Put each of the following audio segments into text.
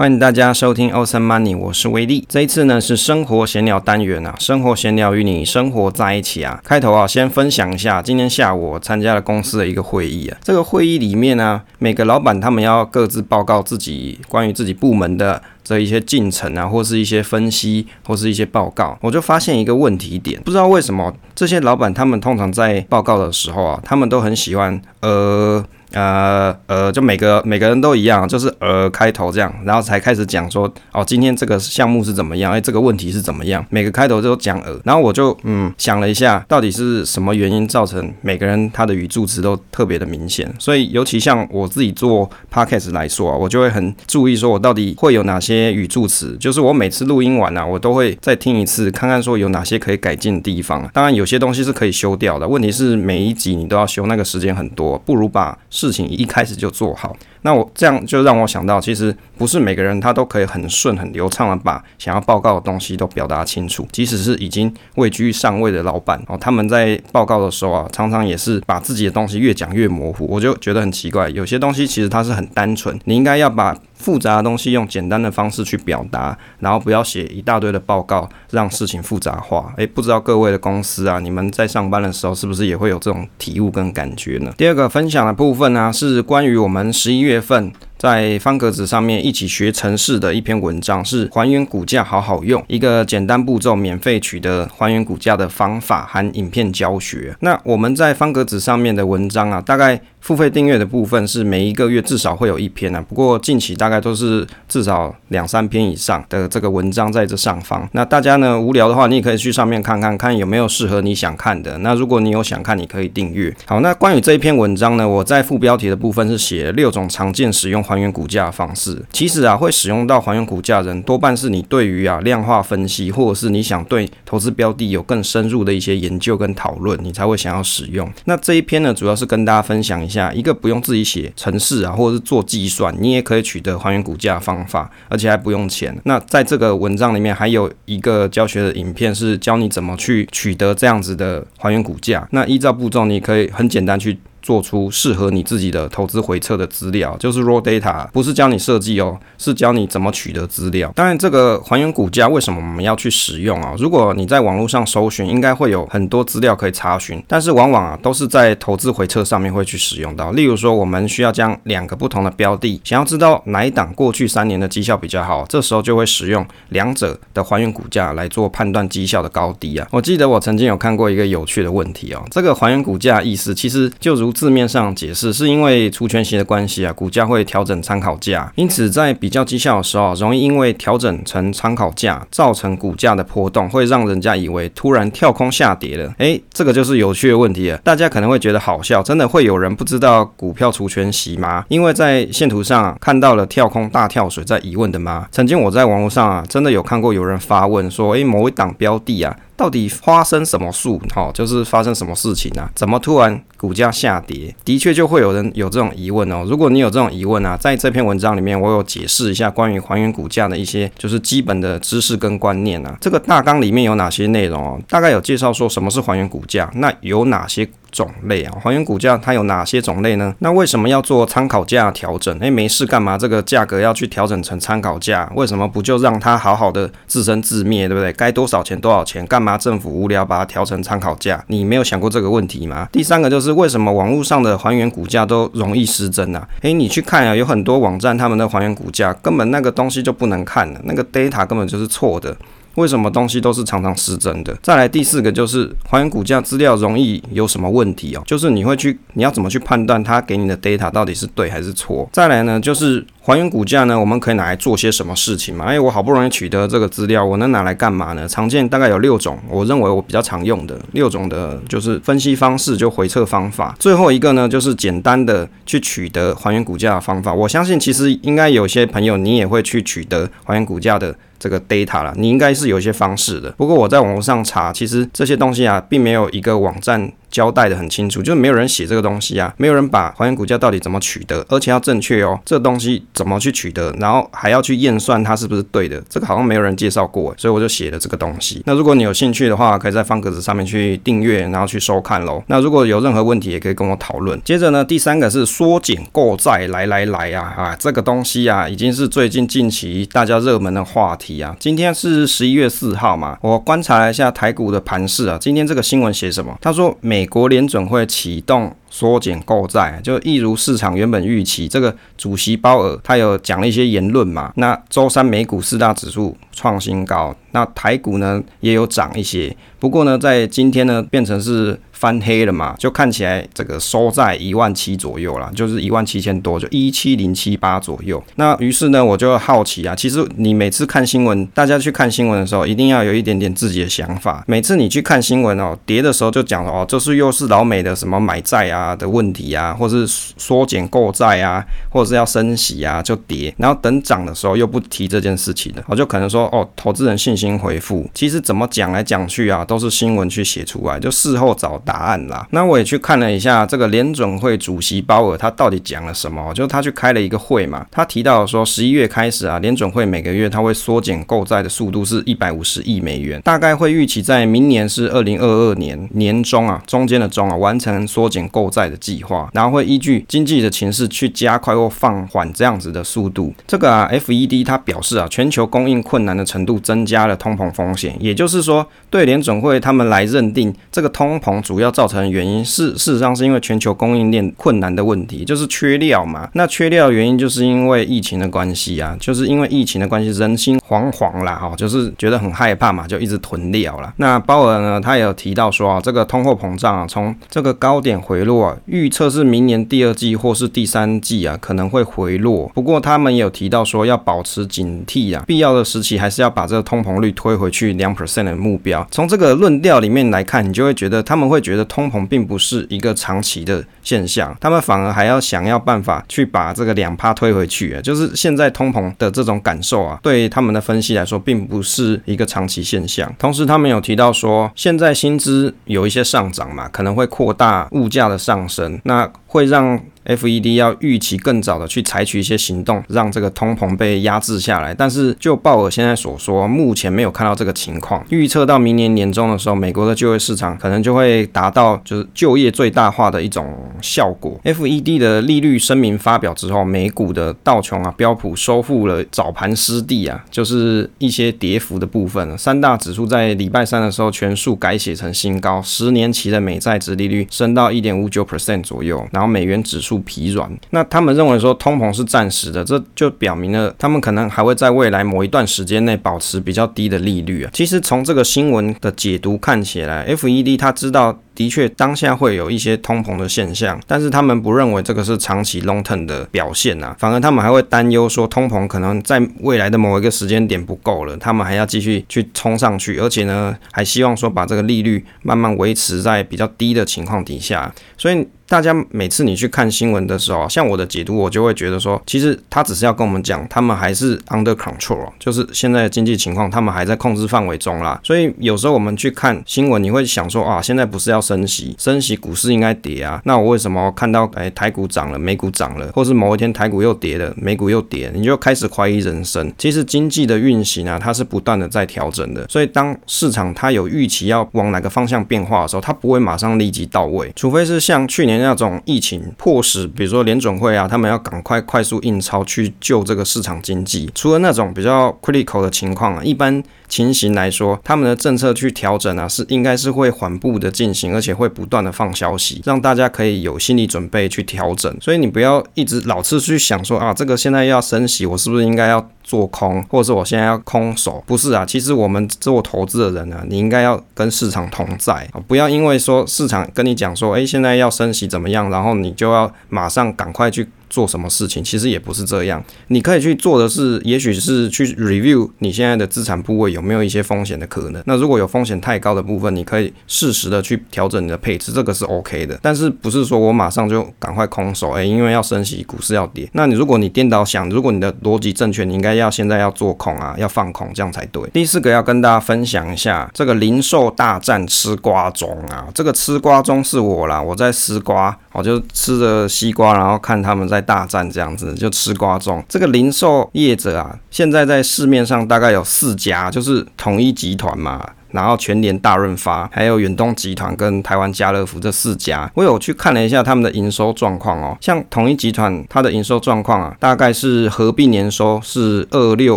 欢迎大家收听 Awesome Money，我是威利。这一次呢是生活闲聊单元啊，生活闲聊与你生活在一起啊。开头啊，先分享一下今天下午我参加了公司的一个会议啊。这个会议里面呢、每个老板他们要各自报告自己关于自己部门的这一些进程啊，或是一些分析，或是一些报告。我就发现一个问题点，不知道为什么这些老板他们通常在报告的时候啊，他们都很喜欢呃。呃呃，就每个每个人都一样，就是呃开头这样，然后才开始讲说哦，今天这个项目是怎么样？哎，这个问题是怎么样？每个开头都讲呃，然后我就嗯想了一下，到底是什么原因造成每个人他的语助词都特别的明显？所以尤其像我自己做 podcast 来说啊，我就会很注意说我到底会有哪些语助词，就是我每次录音完啊，我都会再听一次，看看说有哪些可以改进的地方。当然有些东西是可以修掉的，问题是每一集你都要修，那个时间很多，不如把事情一开始就做好。那我这样就让我想到，其实不是每个人他都可以很顺、很流畅的把想要报告的东西都表达清楚。即使是已经位居上位的老板哦，他们在报告的时候啊，常常也是把自己的东西越讲越模糊。我就觉得很奇怪，有些东西其实它是很单纯，你应该要把复杂的东西用简单的方式去表达，然后不要写一大堆的报告，让事情复杂化。诶，不知道各位的公司啊，你们在上班的时候是不是也会有这种体悟跟感觉呢？第二个分享的部分呢、是关于我们十一月月份在方格子上面一起学程式的一篇文章，是还原股价好好用，一个简单步骤免费取得还原股价的方法含影片教学。那我们在方格子上面的文章啊，大概付费订阅的部分是每一个月至少会有一篇啊，不过近期大概都是至少两三篇以上的这个文章在这上方。那大家呢，无聊的话，你也可以去上面看看，看有没有适合你想看的。那如果你有想看，你可以订阅。好，那关于这一篇文章呢，我在副标题的部分是写六种常见使用。还原股价的方式，其实啊，会使用到还原股价的人，多半是你对于啊量化分析，或者是你想对投资标的有更深入的一些研究跟讨论，你才会想要使用。那这一篇呢，主要是跟大家分享一下一个不用自己写程式啊，或者是做计算，你也可以取得还原股价的方法，而且还不用钱。那在这个文章里面还有一个教学的影片，是教你怎么去取得这样子的还原股价。那依照步骤，你可以很简单去。做出适合你自己的投资回测的资料，就是 raw data，不是教你设计哦，是教你怎么取得资料。当然，这个还原股价为什么我们要去使用啊？如果你在网络上搜寻，应该会有很多资料可以查询，但是往往啊都是在投资回测上面会去使用到。例如说，我们需要将两个不同的标的，想要知道哪一档过去三年的绩效比较好，这时候就会使用两者的还原股价来做判断绩效的高低啊。我记得我曾经有看过一个有趣的问题哦，这个还原股价意思其实就如。字面上解释是因为除权息的关系啊，股价会调整参考价，因此在比较绩效的时候，容易因为调整成参考价，造成股价的波动，会让人家以为突然跳空下跌了。诶，这个就是有趣的问题了。大家可能会觉得好笑，真的会有人不知道股票除权息吗？因为在线图上啊，看到了跳空大跳水，在疑问的吗？曾经我在网络上啊，真的有看过有人发问说，诶，某一档标的啊。到底发生什么事？哈，就是发生什么事情啊？怎么突然股价下跌？的确就会有人有这种疑问哦。如果你有这种疑问啊，在这篇文章里面，我有解释一下关于还原股价的一些就是基本的知识跟观念啊。这个大纲里面有哪些内容哦？大概有介绍说什么是还原股价，那有哪些？种类啊，还原股价它有哪些种类呢？那为什么要做参考价调整？诶，没事干嘛？这个价格要去调整成参考价？为什么不就让它好好的自生自灭，对不对？该多少钱多少钱？干嘛政府无聊把它调成参考价？你没有想过这个问题吗？第三个就是为什么网络上的还原股价都容易失真啊？诶，你去看啊，有很多网站他们的还原股价根本那个东西就不能看了，那个 data 根本就是错的。为什么东西都是常常失真的？再来第四个就是还原股价资料容易有什么问题哦？就是你会去，你要怎么去判断它给你的 data 到底是对还是错？再来呢，就是还原股价呢，我们可以拿来做些什么事情嘛？哎，我好不容易取得这个资料，我能拿来干嘛呢？常见大概有六种，我认为我比较常用的六种的，就是分析方式，就回测方法。最后一个呢，就是简单的去取得还原股价的方法。我相信其实应该有些朋友你也会去取得还原股价的。这个 data 了，你应该是有一些方式的。不过我在网络上查，其实这些东西啊，并没有一个网站交代的很清楚，就是没有人写这个东西啊，没有人把还原股价到底怎么取得，而且要正确哦，这东西怎么去取得，然后还要去验算它是不是对的，这个好像没有人介绍过，所以我就写了这个东西。那如果你有兴趣的话，可以在方格子上面去订阅，然后去收看喽。那如果有任何问题，也可以跟我讨论。接着呢，第三个是缩减购债，来来来啊啊，这个东西啊，已经是最近近期大家热门的话题啊。今天是十一月四号嘛，我观察了一下台股的盘势啊，今天这个新闻写什么？他说每美国联准会启动。缩减购债，就一如市场原本预期，这个主席鲍尔他有讲了一些言论嘛。那周三美股四大指数创新高，那台股呢也有涨一些，不过呢在今天呢变成是。翻黑了嘛，就看起来这个收在一万七左右啦，就是一万七千多，就一七零七八左右。那于是呢，我就好奇啊，其实你每次看新闻，大家去看新闻的时候，一定要有一点点自己的想法。每次你去看新闻哦，跌的时候就讲哦，这是又是老美的什么买债啊的问题啊，或是缩减购债啊，或者是要升息啊，就跌。然后等涨的时候又不提这件事情了，我就可能说哦，投资人信新回复。其实怎么讲来讲去啊，都是新闻去写出来，就事后找。答案啦，那我也去看了一下这个联准会主席鲍尔他到底讲了什么，就是他去开了一个会嘛，他提到说十一月开始啊，联准会每个月他会缩减购债的速度是一百五十亿美元，大概会预期在明年是二零二二年年中啊，中间的中啊，完成缩减购债的计划，然后会依据经济的情势去加快或放缓这样子的速度。这个啊，FED 他表示啊，全球供应困难的程度增加了通膨风险，也就是说，对联准会他们来认定这个通膨主。要造成的原因是，事实上是因为全球供应链困难的问题，就是缺料嘛。那缺料的原因就是因为疫情的关系啊，就是因为疫情的关系，人心惶惶啦，哈，就是觉得很害怕嘛，就一直囤料了。那鲍尔呢，他也有提到说啊，这个通货膨胀啊，从这个高点回落啊，预测是明年第二季或是第三季啊，可能会回落。不过他们也有提到说，要保持警惕啊，必要的时期还是要把这个通膨率推回去两 percent 的目标。从这个论调里面来看，你就会觉得他们会觉得通膨并不是一个长期的现象，他们反而还要想要办法去把这个两趴推回去，就是现在通膨的这种感受啊，对他们的分析来说，并不是一个长期现象。同时，他们有提到说，现在薪资有一些上涨嘛，可能会扩大物价的上升，那会让。FED 要预期更早的去采取一些行动，让这个通膨被压制下来。但是就鲍尔现在所说，目前没有看到这个情况。预测到明年年中的时候，美国的就业市场可能就会达到就是就业最大化的一种效果。FED 的利率声明发表之后，美股的道琼啊、标普收复了早盘失地啊，就是一些跌幅的部分。三大指数在礼拜三的时候全数改写成新高，十年期的美债殖利率升到一点五九 percent 左右，然后美元指数。疲软，那他们认为说通膨是暂时的，这就表明了他们可能还会在未来某一段时间内保持比较低的利率啊。其实从这个新闻的解读看起来，FED 他知道。的确，当下会有一些通膨的现象，但是他们不认为这个是长期 long term 的表现呐、啊，反而他们还会担忧说通膨可能在未来的某一个时间点不够了，他们还要继续去冲上去，而且呢，还希望说把这个利率慢慢维持在比较低的情况底下。所以大家每次你去看新闻的时候，像我的解读，我就会觉得说，其实他只是要跟我们讲，他们还是 under control，就是现在的经济情况，他们还在控制范围中啦。所以有时候我们去看新闻，你会想说啊，现在不是要。升息，升息，股市应该跌啊。那我为什么看到哎、台股涨了，美股涨了，或是某一天台股又跌了，美股又跌，你就开始怀疑人生。其实经济的运行啊，它是不断的在调整的。所以当市场它有预期要往哪个方向变化的时候，它不会马上立即到位，除非是像去年那种疫情迫使，比如说联准会啊，他们要赶快快速印钞去救这个市场经济。除了那种比较 critical 的情况啊，一般。情形来说，他们的政策去调整啊，是应该是会缓步的进行，而且会不断的放消息，让大家可以有心理准备去调整。所以你不要一直老是去想说啊，这个现在要升息，我是不是应该要做空，或者是我现在要空手？不是啊，其实我们做投资的人呢、你应该要跟市场同在啊，不要因为说市场跟你讲说，诶，现在要升息怎么样，然后你就要马上赶快去。做什么事情，其实也不是这样。你可以去做的是，也许是去 review 你现在的资产部位有没有一些风险的可能。那如果有风险太高的部分，你可以适时的去调整你的配置，这个是 OK 的。但是不是说我马上就赶快空手，哎，因为要升息，股市要跌。那你如果你颠倒想，如果你的逻辑正确，你应该要现在要做空啊，要放空，这样才对。第四个要跟大家分享一下，这个零售大战吃瓜中啊，这个吃瓜中是我啦，我在吃瓜，我就吃着西瓜，然后看他们在大战这样子，就吃瓜中。这个零售业者啊，现在在市面上大概有四家，就是统一集团嘛。然后全联、大润发，还有远东集团跟台湾家乐福这四家，我有去看了一下他们的营收状况哦。像统一集团，它的营收状况啊，大概是合并年收是二六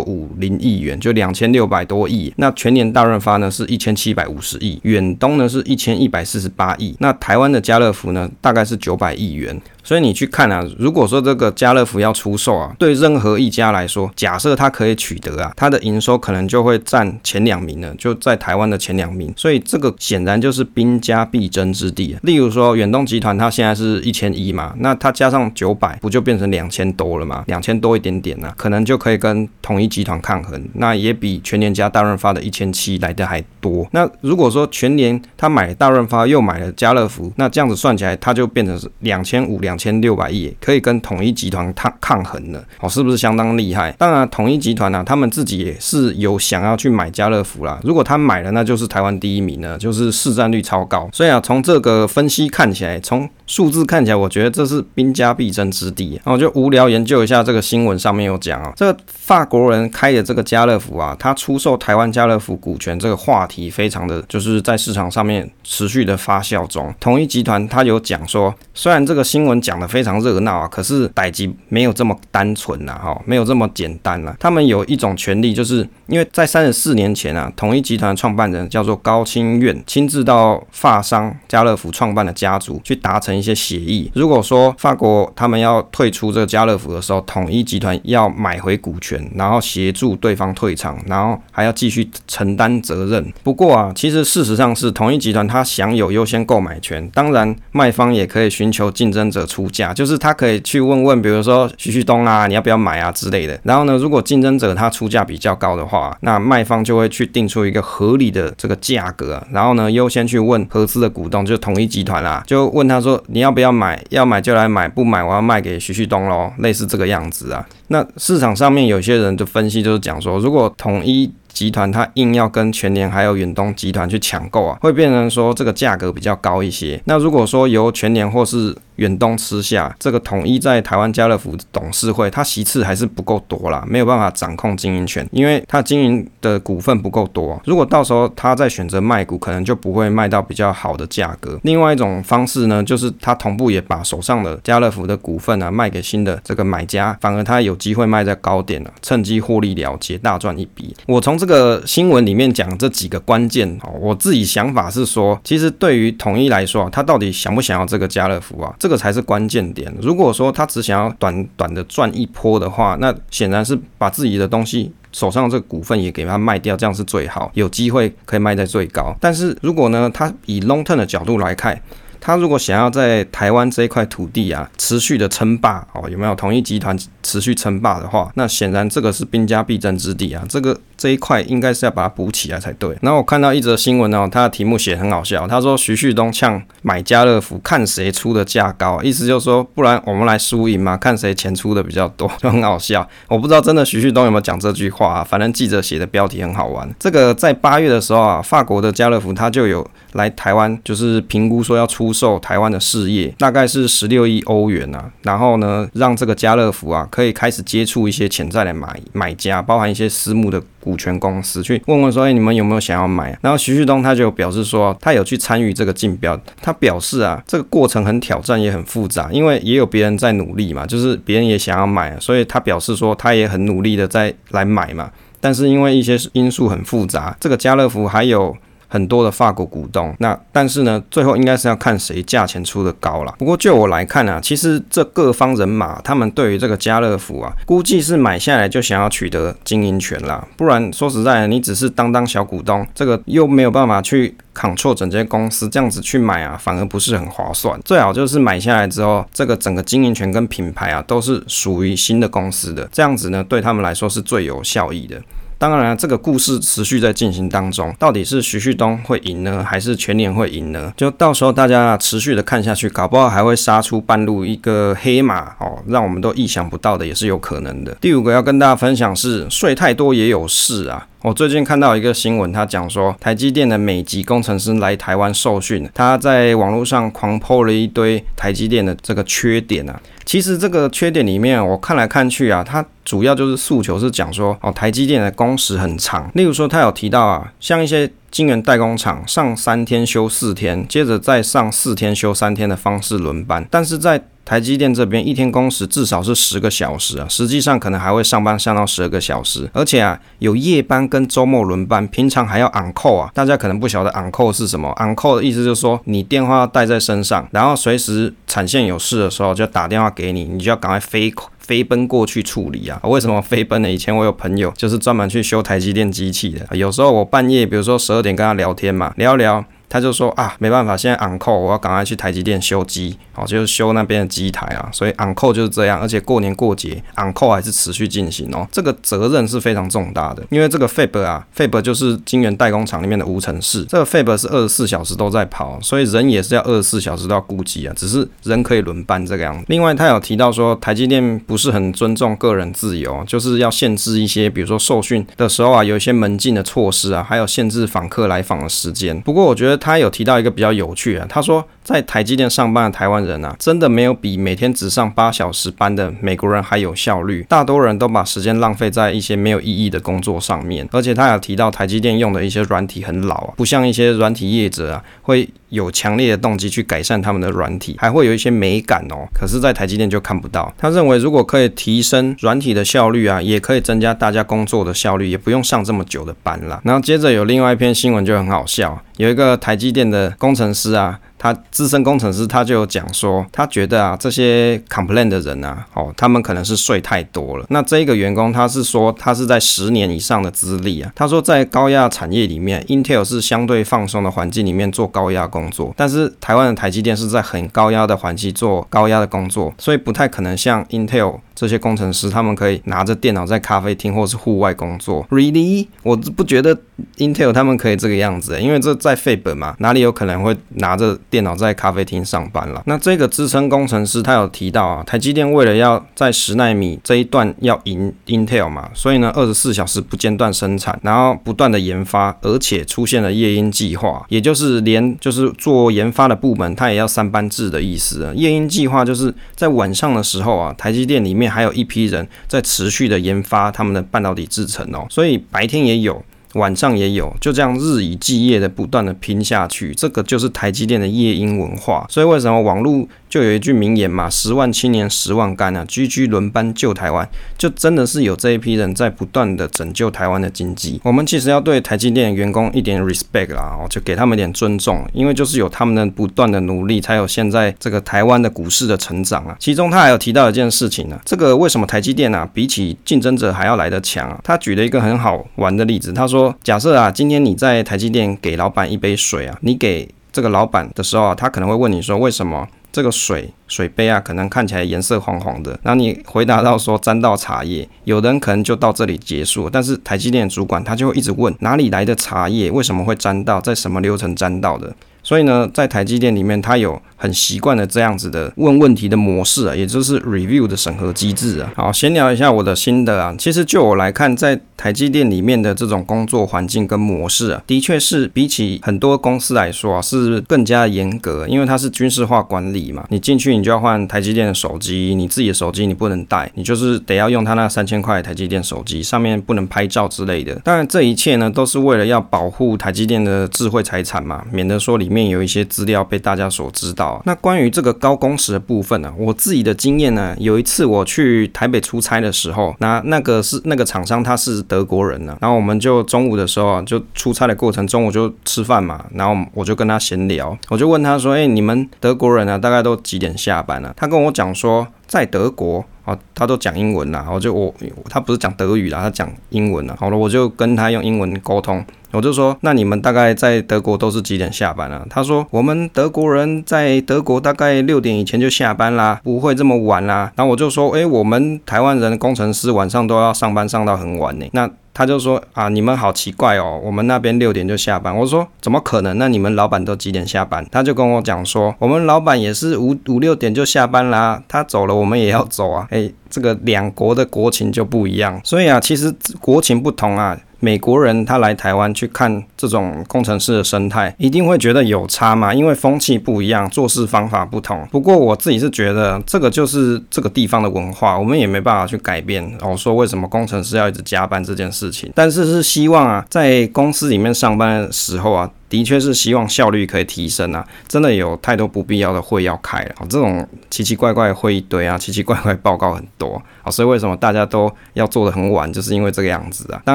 五零亿元，就两千六百多亿。那全联、大润发呢是一千七百五十亿，远东呢是一千一百四十八亿。那台湾的家乐福呢，大概是九百亿元。所以你去看啊，如果说这个家乐福要出售啊，对任何一家来说，假设它可以取得啊，它的营收可能就会占前两名了，就在台湾的前两名。所以这个显然就是兵家必争之地啊。例如说远东集团，它现在是一千一嘛，那它加上九百，不就变成两千多了吗？两千多一点点呢、啊，可能就可以跟统一集团抗衡，那也比全年加大润发的一千七来的还多。那如果说全年他买大润发又买了家乐福，那这样子算起来，它就变成是两千五两。两千六百亿可以跟统一集团抗抗衡了，哦，是不是相当厉害？当然，统一集团呢、啊，他们自己也是有想要去买家乐福啦。如果他买了，那就是台湾第一名了，就是市占率超高。所以啊，从这个分析看起来，从数字看起来，我觉得这是兵家必争之地。然后就无聊研究一下这个新闻上面有讲啊，这个法国人开的这个家乐福啊，他出售台湾家乐福股权这个话题非常的就是在市场上面持续的发酵中。统一集团他有讲说，虽然这个新闻讲得非常热闹啊，可是代志没有这么单纯呐，哈，没有这么简单呐。他们有一种权利，就是因为在三十四年前啊，统一集团创办人叫做高清愿，亲自到法商家乐福创办的家族去达成。一些协议，如果说法国他们要退出这个家乐福的时候，统一集团要买回股权，然后协助对方退场，然后还要继续承担责任。不过啊，其实事实上是统一集团他享有优先购买权，当然卖方也可以寻求竞争者出价，就是他可以去问问，比如说徐旭东啊，你要不要买啊之类的。然后呢，如果竞争者他出价比较高的话，那卖方就会去定出一个合理的这个价格，然后呢，优先去问合资的股东，就是统一集团啊，就问他说。你要不要买？要买就来买，不买我要卖给徐旭东喽，类似这个样子啊。那市场上面有些人的分析就是讲说，如果统一集团他硬要跟全联还有远东集团去抢购啊，会变成说这个价格比较高一些。那如果说由全联或是远东吃下这个统一在台湾家乐福董事会，他席次还是不够多啦，没有办法掌控经营权，因为他经营的股份不够多。如果到时候他再选择卖股，可能就不会卖到比较好的价格。另外一种方式呢，就是他同步也把手上的家乐福的股份啊卖给新的这个买家，反而他有有机会卖在高点了，趁机获利了结，大赚一笔。我从这个新闻里面讲这几个关键哦，我自己想法是说，其实对于统一来说啊，他到底想不想要这个家乐福啊？这个才是关键点。如果说他只想要短短的赚一波的话，那显然是把自己的东西手上这个股份也给他卖掉，这样是最好，有机会可以卖在最高。但是如果呢，他以 long term 的角度来看，他如果想要在台湾这一块土地啊持续的称霸哦，有没有统一集团持续称霸的话，那显然这个是兵家必争之地啊，这个。这一块应该是要把它补起来才对。然后我看到一则新闻哦，它的题目写很好笑，他说徐旭东呛买家乐福，看谁出的价高，意思就是说，不然我们来输赢嘛，看谁钱出的比较多，就 很好笑。我不知道真的徐旭东有没有讲这句话啊，反正记者写的标题很好玩。这个在八月的时候啊，法国的家乐福他就有来台湾，就是评估说要出售台湾的事业，大概是十六亿欧元啊。然后呢，让这个家乐福啊可以开始接触一些潜在的买买家，包含一些私募的股。权公司去问问说，哎，你们有没有想要买？然后徐旭东他就表示说，他有去参与这个竞标。他表示啊，这个过程很挑战，也很复杂，因为也有别人在努力嘛，就是别人也想要买，所以他表示说，他也很努力的在来买嘛。但是因为一些因素很复杂，这个家乐福还有。很多的法国股东。那但是呢，最后应该是要看谁价钱出的高了。不过就我来看啊，其实这各方人马他们对于这个家乐福啊，估计是买下来就想要取得经营权啦。不然说实在的，你只是当当小股东，这个又没有办法去 control 整间公司，这样子去买啊，反而不是很划算。最好就是买下来之后，这个整个经营权跟品牌啊，都是属于新的公司的，这样子呢，对他们来说是最有效益的。当然，这个故事持续在进行当中，到底是徐旭东会赢呢，还是全年会赢呢？就到时候大家持续的看下去，搞不好还会杀出半路一个黑马哦，让我们都意想不到的，也是有可能的。第五个要跟大家分享是睡太多也有事啊。我最近看到一个新闻，他讲说台积电的美籍工程师来台湾受训，他在网络上狂抛了一堆台积电的这个缺点啊。其实这个缺点里面，我看来看去啊，它主要就是诉求是讲说哦，台积电的工时很长。例如说，他有提到啊，像一些晶圆代工厂上三天休四天，接着再上四天休三天的方式轮班，但是在台积电这边一天工时至少是十个小时啊，实际上可能还会上班上到十二个小时，而且啊有夜班跟周末轮班，平常还要 on call 啊。大家可能不晓得 on call 是什么，on call 的意思就是说你电话要带在身上，然后随时产线有事的时候就打电话给你，你就要赶快飞飞奔过去处理啊。为什么飞奔呢？以前我有朋友就是专门去修台积电机器的，有时候我半夜比如说十二点跟他聊天嘛，聊聊。他就说啊，没办法，现在 on call，我要赶快去台积电修机，哦，就是修那边的机台啊，所以 on call 就是这样，而且过年过节 on call 还是持续进行哦，这个责任是非常重大的，因为这个 fab 啊，fab 就是晶圆代工厂里面的无尘室，这个 fab 是二十四小时都在跑，所以人也是要二十四小时都要顾及啊，只是人可以轮班这个样子。另外，他有提到说，台积电不是很尊重个人自由，就是要限制一些，比如说受训的时候啊，有一些门禁的措施啊，还有限制访客来访的时间。不过，我觉得。他有提到一个比较有趣啊，他说在台积电上班的台湾人啊，真的没有比每天只上八小时班的美国人还有效率。大多人都把时间浪费在一些没有意义的工作上面，而且他有提到台积电用的一些软体很老啊，不像一些软体业者啊会有强烈的动机去改善他们的软体，还会有一些美感哦。可是，在台积电就看不到。他认为如果可以提升软体的效率啊，也可以增加大家工作的效率，也不用上这么久的班了。然后接着有另外一篇新闻就很好笑，有一个台积电的工程师啊。他资深工程师，他就讲说，他觉得啊，这些 complain 的人啊，哦，他们可能是睡太多了。那这一个员工，他是说，他是在十年以上的资历啊。他说，在高压产业里面，Intel 是相对放松的环境里面做高压工作，但是台湾的台积电是在很高压的环境做高压的工作，所以不太可能像 Intel 这些工程师，他们可以拿着电脑在咖啡厅或是户外工作。Really？我不觉得 Intel 他们可以这个样子，因为这在费本嘛，哪里有可能会拿着。电脑在咖啡厅上班了。那这个资深工程师他有提到啊，台积电为了要在十奈米这一段要赢 Intel 嘛，所以呢，二十四小时不间断生产，然后不断的研发，而且出现了夜鹰计划，也就是连就是做研发的部门，它也要三班制的意思。夜鹰计划就是在晚上的时候啊，台积电里面还有一批人在持续的研发他们的半导体制程哦，所以白天也有。晚上也有，就这样日以继夜的不断的拼下去，这个就是台积电的夜鹰文化。所以为什么网络就有一句名言嘛，十万青年十万干啊，居居轮班救台湾，就真的是有这一批人在不断的拯救台湾的经济。我们其实要对台积电员工一点 respect 啦，就给他们一点尊重，因为就是有他们的不断的努力，才有现在这个台湾的股市的成长啊。其中他还有提到一件事情呢，这个为什么台积电啊比起竞争者还要来得强啊？他举了一个很好玩的例子，他说。假设啊，今天你在台积电给老板一杯水啊，你给这个老板的时候啊，他可能会问你说，为什么这个水水杯啊，可能看起来颜色黄黄的？那你回答到说沾到茶叶，有的人可能就到这里结束，但是台积电主管他就会一直问，哪里来的茶叶？为什么会沾到？在什么流程沾到的？所以呢，在台积电里面，他有很习惯的这样子的问问题的模式啊，也就是 review 的审核机制啊。好，闲聊一下我的心得啊。其实就我来看，在台积电里面的这种工作环境跟模式啊，的确是比起很多公司来说啊，是更加严格，因为它是军事化管理嘛。你进去，你就要换台积电的手机，你自己的手机你不能带，你就是得要用它那三千块台积电手机，上面不能拍照之类的。当然，这一切呢，都是为了要保护台积电的智慧财产嘛，免得说里面。有一些资料被大家所知道。那关于这个高工时的部分呢，我自己的经验呢，有一次我去台北出差的时候，那那个是那个厂商他是德国人呢，然后我们就中午的时候就出差的过程中，午就吃饭嘛，然后我就跟他闲聊，我就问他说：“哎，你们德国人啊，大概都几点下班呢？”他跟我讲说，在德国。啊，他都讲英文啦，我就我他不是讲德语啦，他讲英文啦。好了，我就跟他用英文沟通，我就说，那你们大概在德国都是几点下班啊？他说，我们德国人在德国大概六点以前就下班啦，不会这么晚啦。然后我就说，诶，我们台湾人工程师晚上都要上班上到很晚呢。那他就说啊，你们好奇怪哦，我们那边六点就下班。我说怎么可能？那你们老板都几点下班？他就跟我讲说，我们老板也是五五六点就下班啦，他走了我们也要走啊。诶，这个两国的国情就不一样，所以啊，其实国情不同啊。美国人他来台湾去看这种工程师的生态，一定会觉得有差嘛，因为风气不一样，做事方法不同。不过我自己是觉得这个就是这个地方的文化，我们也没办法去改变。我说为什么工程师要一直加班这件事情，但是是希望啊，在公司里面上班的时候啊。的确是希望效率可以提升啊！真的有太多不必要的会要开了，这种奇奇怪怪的会一堆啊，奇奇怪怪报告很多啊，所以为什么大家都要做得很晚，就是因为这个样子啊。当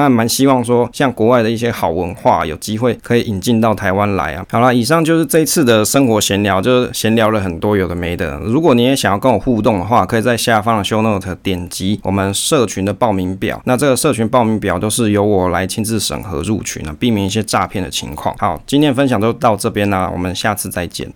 然蛮希望说，像国外的一些好文化，有机会可以引进到台湾来啊。好了，以上就是这一次的生活闲聊，就是闲聊了很多有的没的。如果你也想要跟我互动的话，可以在下方的 show note 点击我们社群的报名表，那这个社群报名表都是由我来亲自审核入群啊，避免一些诈骗的情况。好。今天分享就到这边啦，我们下次再见。